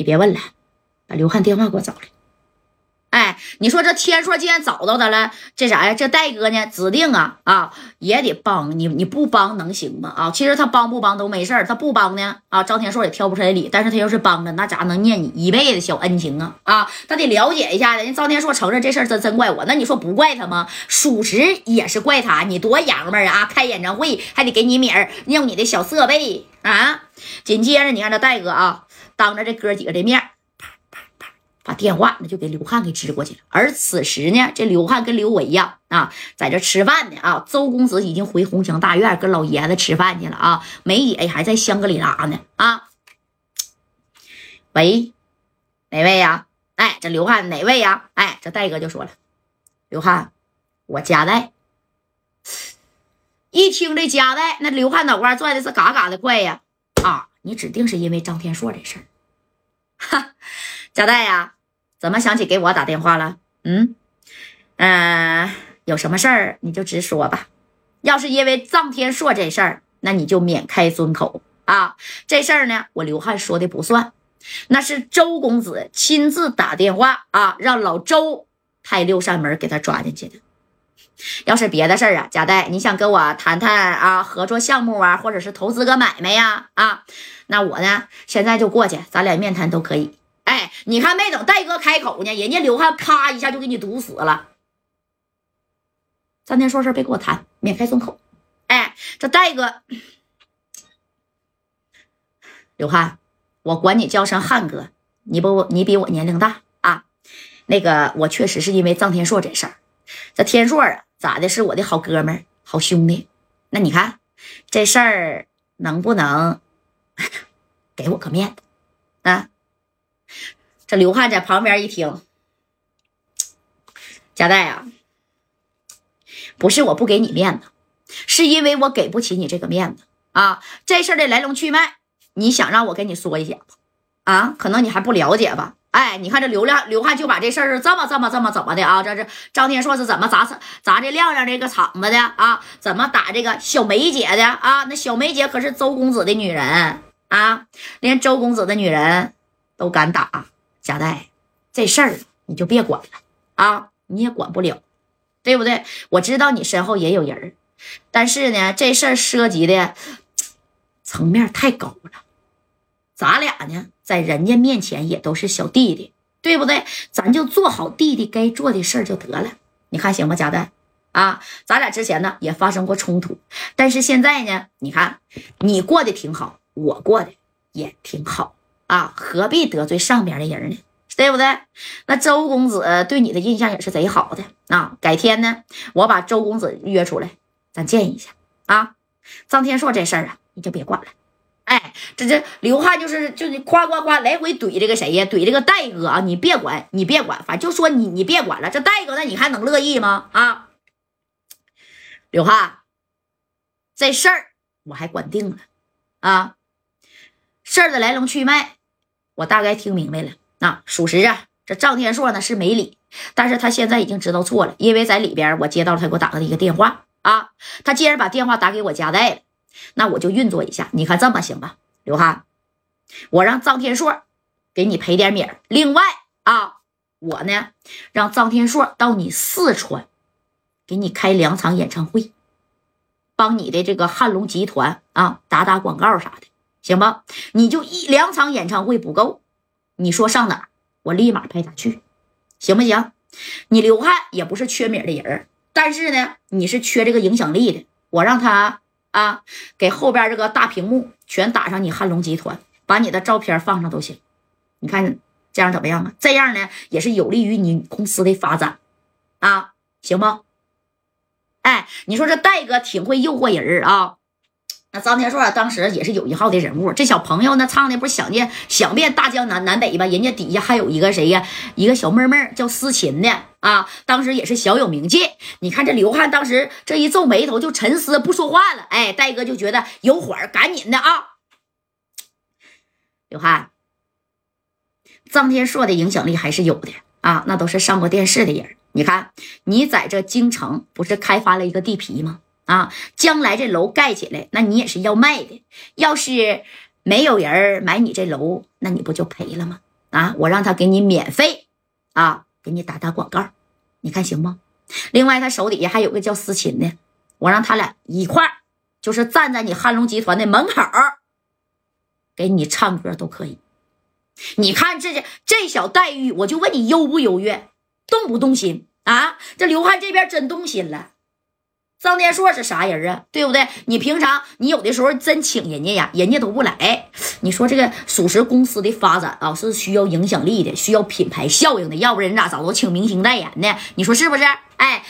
你别问了，把刘汉电话给我找来。你说这天硕既然找到他了，这啥呀？这戴哥呢，指定啊啊也得帮你，你不帮能行吗？啊，其实他帮不帮都没事他不帮呢啊，张天硕也挑不出来理。但是他要是帮了，那咋能念你一辈子小恩情啊？啊，他得了解一下人张天硕承认这事儿真真怪我，那你说不怪他吗？属实也是怪他，你多洋们儿啊！开演唱会还得给你米儿，用你的小设备啊。紧接着，你看这戴哥啊，当着这哥几个的面。把电话那就给刘汉给支过去了，而此时呢，这刘汉跟刘伟呀啊，在这吃饭呢啊。周公子已经回红墙大院跟老爷子吃饭去了啊。梅姐还在香格里拉呢啊。喂，哪位呀？哎，这刘汉哪位呀？哎，这戴哥就说了，刘汉，我夹带。一听这夹带，那刘汉脑瓜转的是嘎嘎的快呀啊！你指定是因为张天硕这事儿，哈。贾代呀，怎么想起给我打电话了？嗯，嗯，有什么事儿你就直说吧。要是因为臧天硕这事儿，那你就免开尊口啊。这事儿呢，我刘汉说的不算，那是周公子亲自打电话啊，让老周派六扇门给他抓进去的。要是别的事儿啊，贾代，你想跟我谈谈啊，合作项目啊，或者是投资个买卖呀啊，那我呢，现在就过去，咱俩面谈都可以。哎，你看没等戴哥开口呢，人家刘汉咔一下就给你堵死了。张天说事别跟我谈，免开尊口。哎，这戴哥，刘汉，我管你叫声汉哥，你不你比我年龄大啊。那个我确实是因为臧天硕这事儿，这天硕啊咋的，是我的好哥们儿、好兄弟。那你看这事儿能不能 给我个面子啊？这刘汉在旁边一听，贾代啊，不是我不给你面子，是因为我给不起你这个面子啊。这事儿的来龙去脉，你想让我跟你说一下啊？可能你还不了解吧？哎，你看这刘亮刘汉就把这事儿是这么这么这么怎么的啊？这是张天硕是怎么砸砸这亮亮这个场子的啊？怎么打这个小梅姐的啊？那小梅姐可是周公子的女人啊，连周公子的女人。都敢打贾代，这事儿你就别管了啊！你也管不了，对不对？我知道你身后也有人但是呢，这事儿涉及的层面太高了。咱俩呢，在人家面前也都是小弟弟，对不对？咱就做好弟弟该做的事儿就得了。你看行吗，贾代？啊，咱俩之前呢也发生过冲突，但是现在呢，你看你过得挺好，我过得也挺好。啊，何必得罪上边的人呢？对不对？那周公子对你的印象也是贼好的啊。改天呢，我把周公子约出来，咱见一下啊。张天硕这事儿啊，你就别管了。哎，这这刘汉就是就是夸夸夸来回怼这个谁呀？怼这个戴哥啊！你别管，你别管，反正就说你你别管了。这戴哥，那你还能乐意吗？啊，刘汉，这事儿我还管定了啊。事儿的来龙去脉。我大概听明白了，啊，属实啊，这张天硕呢是没理，但是他现在已经知道错了，因为在里边我接到了他给我打的一个电话。啊，他既然把电话打给我家代了，那我就运作一下，你看这么行吧，刘汉，我让张天硕给你赔点米儿，另外啊，我呢让张天硕到你四川给你开两场演唱会，帮你的这个汉龙集团啊打打广告啥的。行吧，你就一两场演唱会不够，你说上哪儿，我立马派他去，行不行？你刘汉也不是缺米的人但是呢，你是缺这个影响力的。我让他啊，给后边这个大屏幕全打上你汉龙集团，把你的照片放上都行。你看这样怎么样啊？这样呢，也是有利于你公司的发展啊，行不？哎，你说这戴哥挺会诱惑人啊。那张天硕当时也是有一号的人物，这小朋友呢唱的不是想念想遍大江南南北吧？人家底下还有一个谁呀？一个小妹妹叫思琴的啊，当时也是小有名气。你看这刘汉当时这一皱眉头就沉思不说话了。哎，戴哥就觉得有火赶紧的啊。刘汉，张天硕的影响力还是有的啊，那都是上过电视的人。你看你在这京城不是开发了一个地皮吗？啊，将来这楼盖起来，那你也是要卖的。要是没有人买你这楼，那你不就赔了吗？啊，我让他给你免费啊，给你打打广告，你看行吗？另外，他手底下还有个叫思琴的，我让他俩一块儿，就是站在你汉龙集团的门口，给你唱歌都可以。你看这这这小待遇，我就问你优不优越，动不动心啊？这刘汉这边真动心了。张天硕是啥人啊？对不对？你平常你有的时候真请人家呀，人家都不来。你说这个属实公司的发展啊，是需要影响力的，需要品牌效应的，要不然人咋早都请明星代言呢？你说是不是？哎，